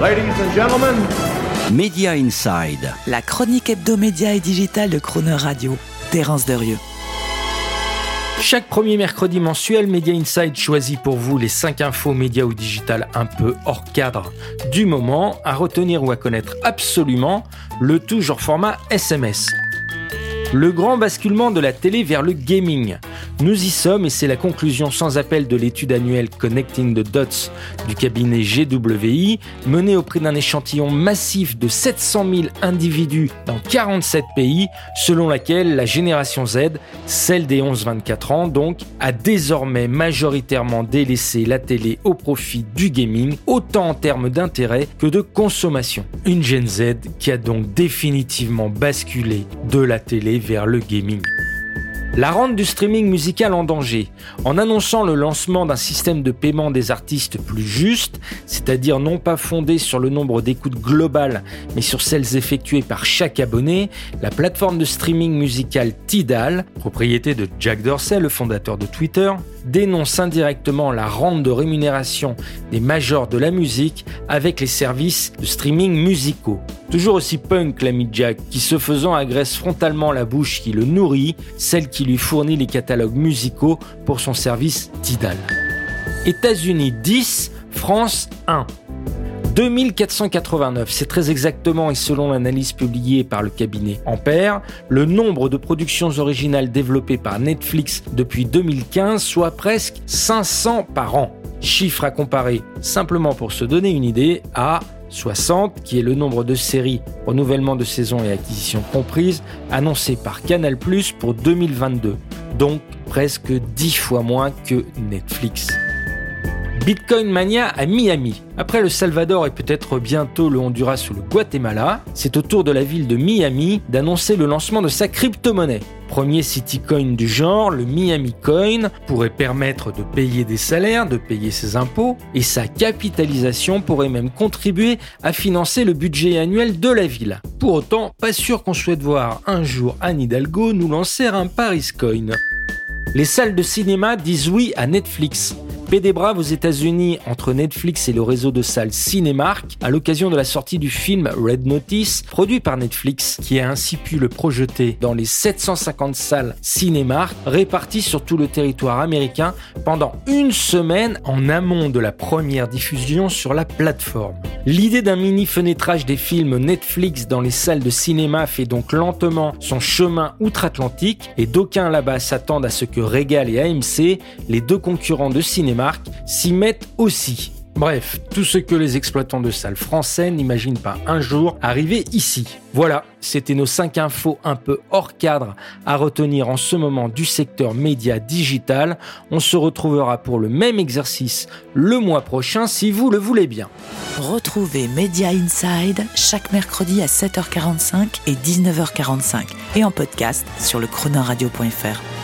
Ladies and gentlemen, Media Inside. La chronique hebdomédia et digitale de Croner Radio. Terence Derieux. Chaque premier mercredi mensuel, Media Inside choisit pour vous les 5 infos médias ou digital un peu hors cadre du moment, à retenir ou à connaître absolument, le tout genre format SMS. Le grand basculement de la télé vers le gaming. Nous y sommes et c'est la conclusion sans appel de l'étude annuelle Connecting the Dots du cabinet GWI, menée auprès d'un échantillon massif de 700 000 individus dans 47 pays, selon laquelle la génération Z, celle des 11-24 ans donc, a désormais majoritairement délaissé la télé au profit du gaming, autant en termes d'intérêt que de consommation. Une Gen Z qui a donc définitivement basculé de la télé vers le gaming. La rente du streaming musical en danger, en annonçant le lancement d'un système de paiement des artistes plus juste, c'est-à-dire non pas fondé sur le nombre d'écoutes globales, mais sur celles effectuées par chaque abonné, la plateforme de streaming musical Tidal, propriété de Jack Dorsey, le fondateur de Twitter, dénonce indirectement la rente de rémunération des majors de la musique avec les services de streaming musicaux. Toujours aussi punk l'ami Jack, qui se faisant agresse frontalement la bouche qui le nourrit, celle qui lui fournit les catalogues musicaux pour son service Tidal. États-Unis 10, France 1. 2489, c'est très exactement et selon l'analyse publiée par le cabinet Ampère, le nombre de productions originales développées par Netflix depuis 2015, soit presque 500 par an. Chiffre à comparer, simplement pour se donner une idée, à 60, qui est le nombre de séries, renouvellement de saison et acquisition comprises, annoncées par Canal + pour 2022. Donc presque 10 fois moins que Netflix. Bitcoin Mania à Miami. Après le Salvador et peut-être bientôt le Honduras ou le Guatemala, c'est au tour de la ville de Miami d'annoncer le lancement de sa crypto-monnaie. Premier coin du genre, le Miami Coin pourrait permettre de payer des salaires, de payer ses impôts, et sa capitalisation pourrait même contribuer à financer le budget annuel de la ville. Pour autant, pas sûr qu'on souhaite voir un jour Anne Hidalgo nous lancer un Paris Coin. Les salles de cinéma disent oui à Netflix. BD Brave aux États-Unis entre Netflix et le réseau de salles Cinemark à l'occasion de la sortie du film Red Notice, produit par Netflix, qui a ainsi pu le projeter dans les 750 salles Cinemark réparties sur tout le territoire américain pendant une semaine en amont de la première diffusion sur la plateforme. L'idée d'un mini fenêtrage des films Netflix dans les salles de cinéma fait donc lentement son chemin outre-Atlantique et d'aucuns là-bas s'attendent à ce que Regal et AMC, les deux concurrents de cinéma, s'y mettent aussi. Bref, tout ce que les exploitants de salles français n'imaginent pas un jour arriver ici. Voilà, c'était nos 5 infos un peu hors cadre à retenir en ce moment du secteur média digital. On se retrouvera pour le même exercice le mois prochain si vous le voulez bien. Retrouvez Media Inside chaque mercredi à 7h45 et 19h45 et en podcast sur le chronoradio.fr.